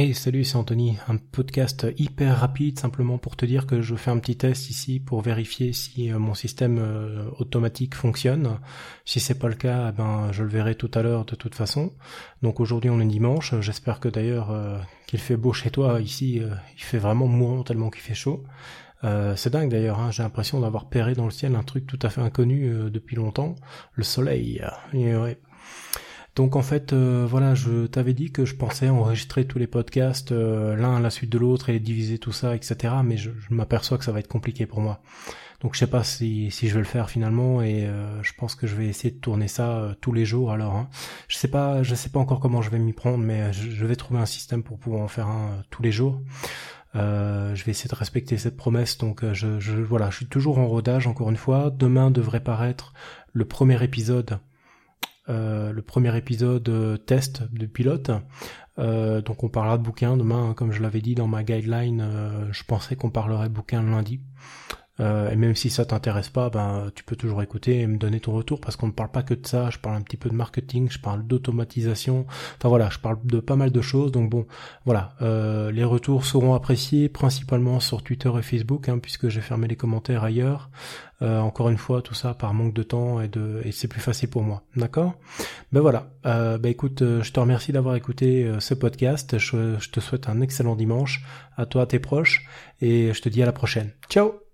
Hey salut c'est Anthony, un podcast hyper rapide simplement pour te dire que je fais un petit test ici pour vérifier si euh, mon système euh, automatique fonctionne. Si c'est pas le cas, eh ben je le verrai tout à l'heure de toute façon. Donc aujourd'hui on est dimanche, j'espère que d'ailleurs euh, qu'il fait beau chez toi ici, il fait vraiment mourant tellement qu'il fait chaud. c'est dingue d'ailleurs, hein, j'ai l'impression d'avoir perré dans le ciel un truc tout à fait inconnu depuis longtemps, le soleil. Donc en fait, euh, voilà, je t'avais dit que je pensais enregistrer tous les podcasts euh, l'un à la suite de l'autre et diviser tout ça, etc. Mais je, m'aperçois que ça va être compliqué pour moi. Donc je sais pas si, si je vais le faire finalement et euh, je pense que je vais essayer de tourner ça tous les jours alors. Hein. Je sais pas, je sais pas encore comment je vais m'y prendre, mais je, vais trouver un système pour pouvoir en faire un tous les jours. je vais essayer de respecter cette promesse. Donc je, je voilà, je suis toujours en rodage encore une fois. Demain devrait paraître le premier épisode euh, le premier épisode euh, test de pilote. Euh, donc on parlera de bouquin demain, hein, comme je l'avais dit dans ma guideline, je pensais qu'on parlerait bouquin lundi. Et même si ça t'intéresse pas, ben tu peux toujours écouter et me donner ton retour parce qu'on ne parle pas que de ça. Je parle un petit peu de marketing, je parle d'automatisation. Enfin voilà, je parle de pas mal de choses. Donc bon, voilà, les retours seront appréciés principalement sur Twitter et Facebook, hein, puisque j'ai fermé les commentaires ailleurs. Euh, encore une fois, tout ça par manque de temps et de et c'est plus facile pour moi. D'accord? Ben voilà. Euh, ben écoute, euh, je te remercie d'avoir écouté euh, ce podcast. Je, je te souhaite un excellent dimanche à toi, à tes proches, et je te dis à la prochaine. Ciao